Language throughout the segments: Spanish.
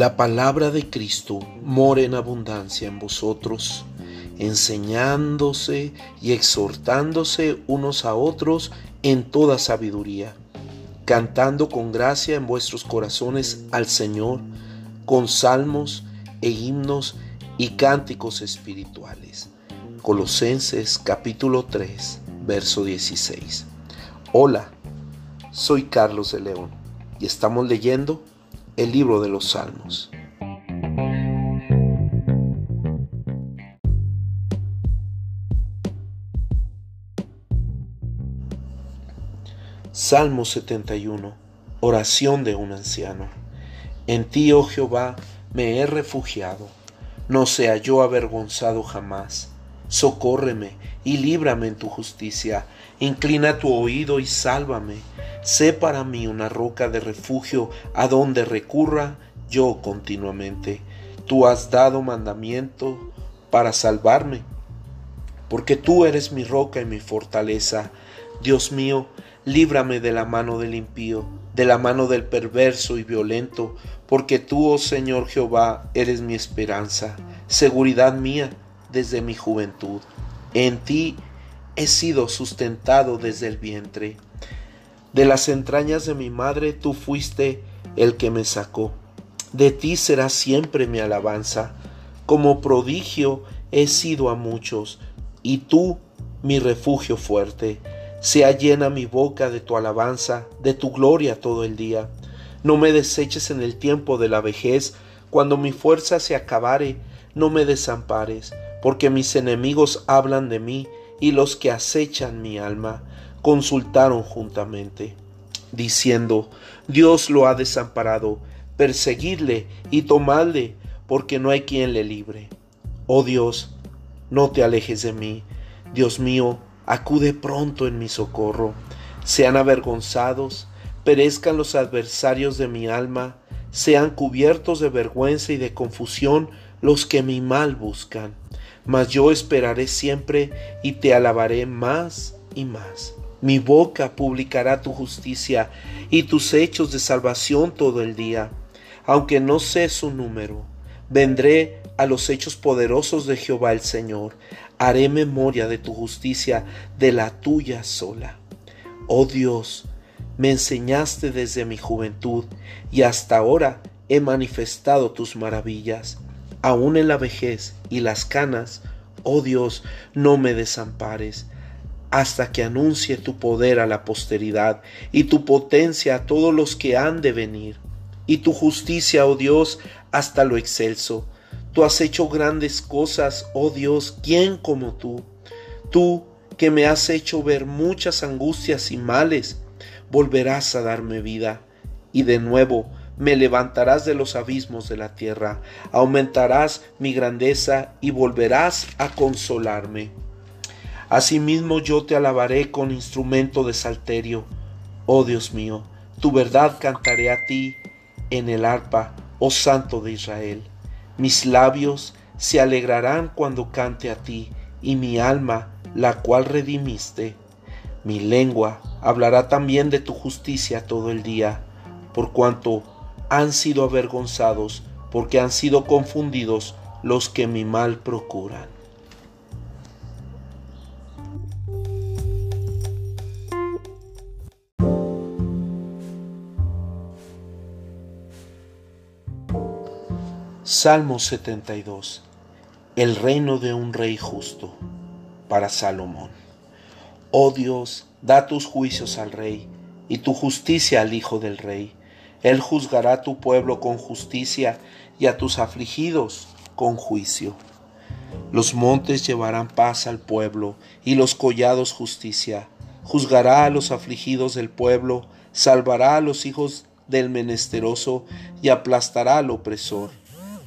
La palabra de Cristo mora en abundancia en vosotros, enseñándose y exhortándose unos a otros en toda sabiduría, cantando con gracia en vuestros corazones al Señor, con salmos e himnos y cánticos espirituales. Colosenses capítulo 3, verso 16. Hola, soy Carlos de León y estamos leyendo el libro de los Salmos. Salmo 71. Oración de un anciano. En ti, oh Jehová, me he refugiado. No sea yo avergonzado jamás. Socórreme y líbrame en tu justicia. Inclina tu oído y sálvame Sé para mí una roca de refugio a donde recurra yo continuamente. Tú has dado mandamiento para salvarme, porque tú eres mi roca y mi fortaleza. Dios mío, líbrame de la mano del impío, de la mano del perverso y violento, porque tú, oh Señor Jehová, eres mi esperanza, seguridad mía desde mi juventud. En ti he sido sustentado desde el vientre. De las entrañas de mi madre tú fuiste el que me sacó. De ti será siempre mi alabanza. Como prodigio he sido a muchos, y tú mi refugio fuerte. Sea llena mi boca de tu alabanza, de tu gloria todo el día. No me deseches en el tiempo de la vejez, cuando mi fuerza se acabare, no me desampares, porque mis enemigos hablan de mí y los que acechan mi alma consultaron juntamente, diciendo, Dios lo ha desamparado, perseguidle y tomadle, porque no hay quien le libre. Oh Dios, no te alejes de mí, Dios mío, acude pronto en mi socorro. Sean avergonzados, perezcan los adversarios de mi alma, sean cubiertos de vergüenza y de confusión los que mi mal buscan. Mas yo esperaré siempre y te alabaré más y más. Mi boca publicará tu justicia y tus hechos de salvación todo el día. Aunque no sé su número, vendré a los hechos poderosos de Jehová el Señor. Haré memoria de tu justicia, de la tuya sola. Oh Dios, me enseñaste desde mi juventud y hasta ahora he manifestado tus maravillas. Aún en la vejez y las canas, oh Dios, no me desampares hasta que anuncie tu poder a la posteridad y tu potencia a todos los que han de venir, y tu justicia, oh Dios, hasta lo excelso. Tú has hecho grandes cosas, oh Dios, ¿quién como tú? Tú que me has hecho ver muchas angustias y males, volverás a darme vida, y de nuevo me levantarás de los abismos de la tierra, aumentarás mi grandeza y volverás a consolarme. Asimismo yo te alabaré con instrumento de salterio. Oh Dios mío, tu verdad cantaré a ti en el arpa, oh Santo de Israel. Mis labios se alegrarán cuando cante a ti, y mi alma, la cual redimiste. Mi lengua hablará también de tu justicia todo el día, por cuanto han sido avergonzados, porque han sido confundidos los que mi mal procuran. Salmo 72. El reino de un rey justo para Salomón. Oh Dios, da tus juicios al rey y tu justicia al hijo del rey. Él juzgará a tu pueblo con justicia y a tus afligidos con juicio. Los montes llevarán paz al pueblo y los collados justicia. Juzgará a los afligidos del pueblo, salvará a los hijos del menesteroso y aplastará al opresor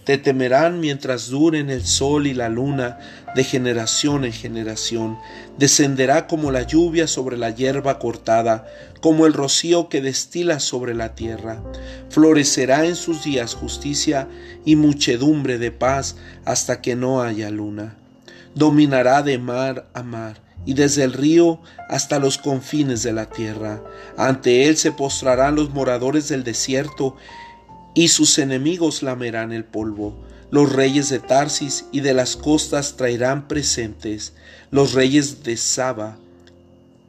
te temerán mientras duren el sol y la luna, de generación en generación. Descenderá como la lluvia sobre la hierba cortada, como el rocío que destila sobre la tierra. Florecerá en sus días justicia y muchedumbre de paz hasta que no haya luna. Dominará de mar a mar y desde el río hasta los confines de la tierra. Ante él se postrarán los moradores del desierto, y sus enemigos lamerán el polvo. Los reyes de Tarsis y de las costas traerán presentes. Los reyes de Saba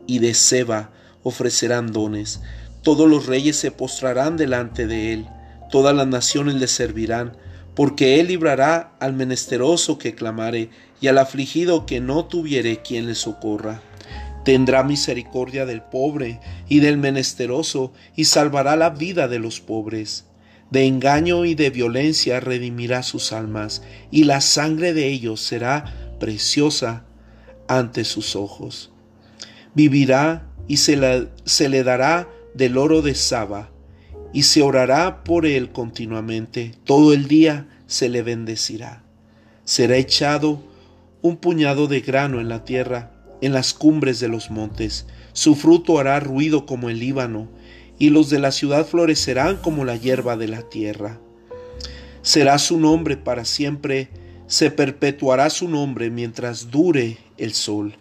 y de Seba ofrecerán dones. Todos los reyes se postrarán delante de él. Todas las naciones le servirán porque él librará al menesteroso que clamare y al afligido que no tuviere quien le socorra. Tendrá misericordia del pobre y del menesteroso y salvará la vida de los pobres. De engaño y de violencia redimirá sus almas y la sangre de ellos será preciosa ante sus ojos. Vivirá y se, le dará del oro de Saba y se orará por él continuamente. Todo el día se le bendecirá. Será echado un puñado de grano en la tierra, en las cumbres de los montes. Su fruto hará ruido como el Líbano, y los de la ciudad florecerán como la hierba de la tierra. Será su nombre para siempre, se perpetuará su nombre mientras dure el sol.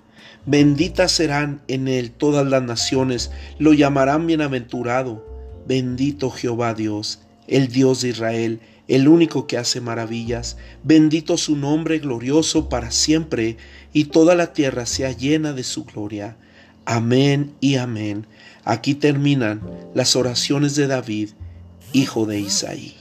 Benditas serán en él todas las naciones, lo llamarán bienaventurado Bendito Jehová Dios, el Dios de Israel, el único que hace maravillas. Bendito su nombre glorioso para siempre, y toda la tierra sea llena de su gloria. Amén y amén. Aquí terminan las oraciones de David, hijo de Isaí.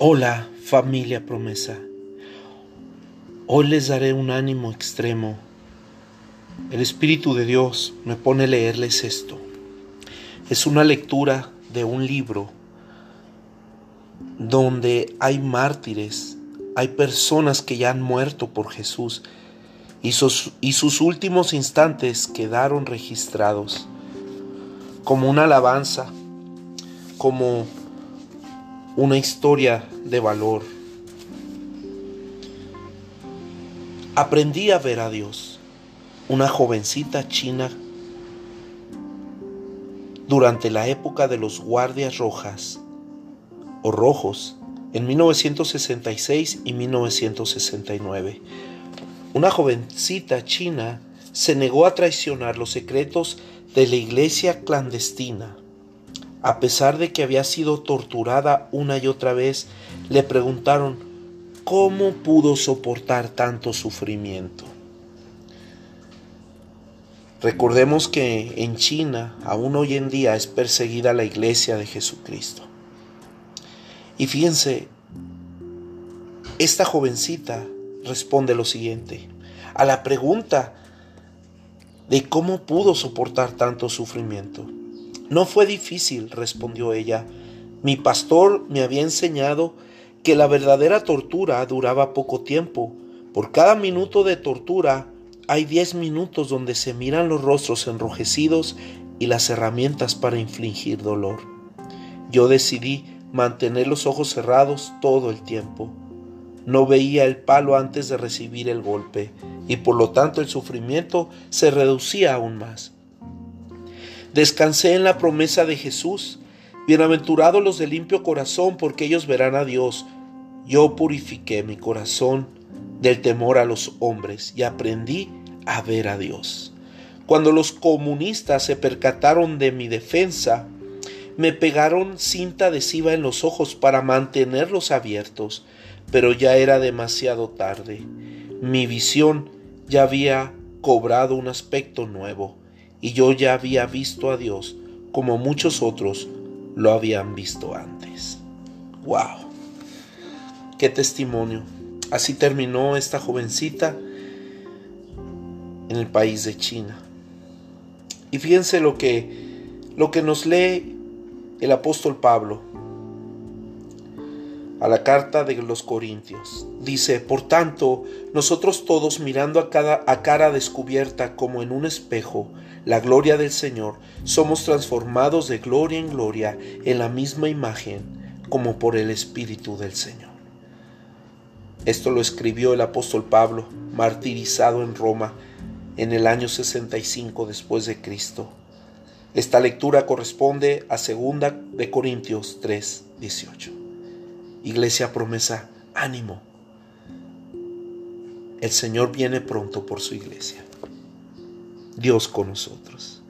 Hola familia promesa. Hoy les daré un ánimo extremo. El Espíritu de Dios me pone a leerles esto. Es una lectura de un libro donde hay mártires, hay personas que ya han muerto por Jesús y sus, y sus últimos instantes quedaron registrados como una alabanza, como una historia de valor. Aprendí a ver a Dios, una jovencita china durante la época de los guardias rojas o rojos en 1966 y 1969. Una jovencita china se negó a traicionar los secretos de la iglesia clandestina a pesar de que había sido torturada una y otra vez, le preguntaron cómo pudo soportar tanto sufrimiento. Recordemos que en China aún hoy en día es perseguida la iglesia de Jesucristo. Y fíjense, esta jovencita responde lo siguiente. A la pregunta de cómo pudo soportar tanto sufrimiento. No fue difícil, respondió ella. Mi pastor me había enseñado que la verdadera tortura duraba poco tiempo. Por cada minuto de tortura hay diez minutos donde se miran los rostros enrojecidos y las herramientas para infligir dolor. Yo decidí mantener los ojos cerrados todo el tiempo. No veía el palo antes de recibir el golpe y por lo tanto el sufrimiento se reducía aún más. Descansé en la promesa de Jesús. Bienaventurados los de limpio corazón, porque ellos verán a Dios. Yo purifiqué mi corazón del temor a los hombres y aprendí a ver a Dios. Cuando los comunistas se percataron de mi defensa, me pegaron cinta adhesiva en los ojos para mantenerlos abiertos, pero ya era demasiado tarde. Mi visión ya había cobrado un aspecto nuevo y yo ya había visto a Dios como muchos otros lo habían visto antes. ¡Wow! ¡Qué testimonio! Así terminó esta jovencita en el país de China. Y fíjense lo que, lo que nos lee el apóstol Pablo a la carta de los Corintios. Dice, por tanto, nosotros todos mirando a, cada, a cara descubierta como en un espejo, la gloria del Señor, somos transformados de gloria en gloria en la misma imagen como por el Espíritu del Señor. Esto lo escribió el apóstol Pablo, martirizado en Roma, en el año 65 después de Cristo. Esta lectura corresponde a 2 de Corintios 3, 18. Iglesia promesa, ánimo. El Señor viene pronto por su iglesia. Dios con nosotros.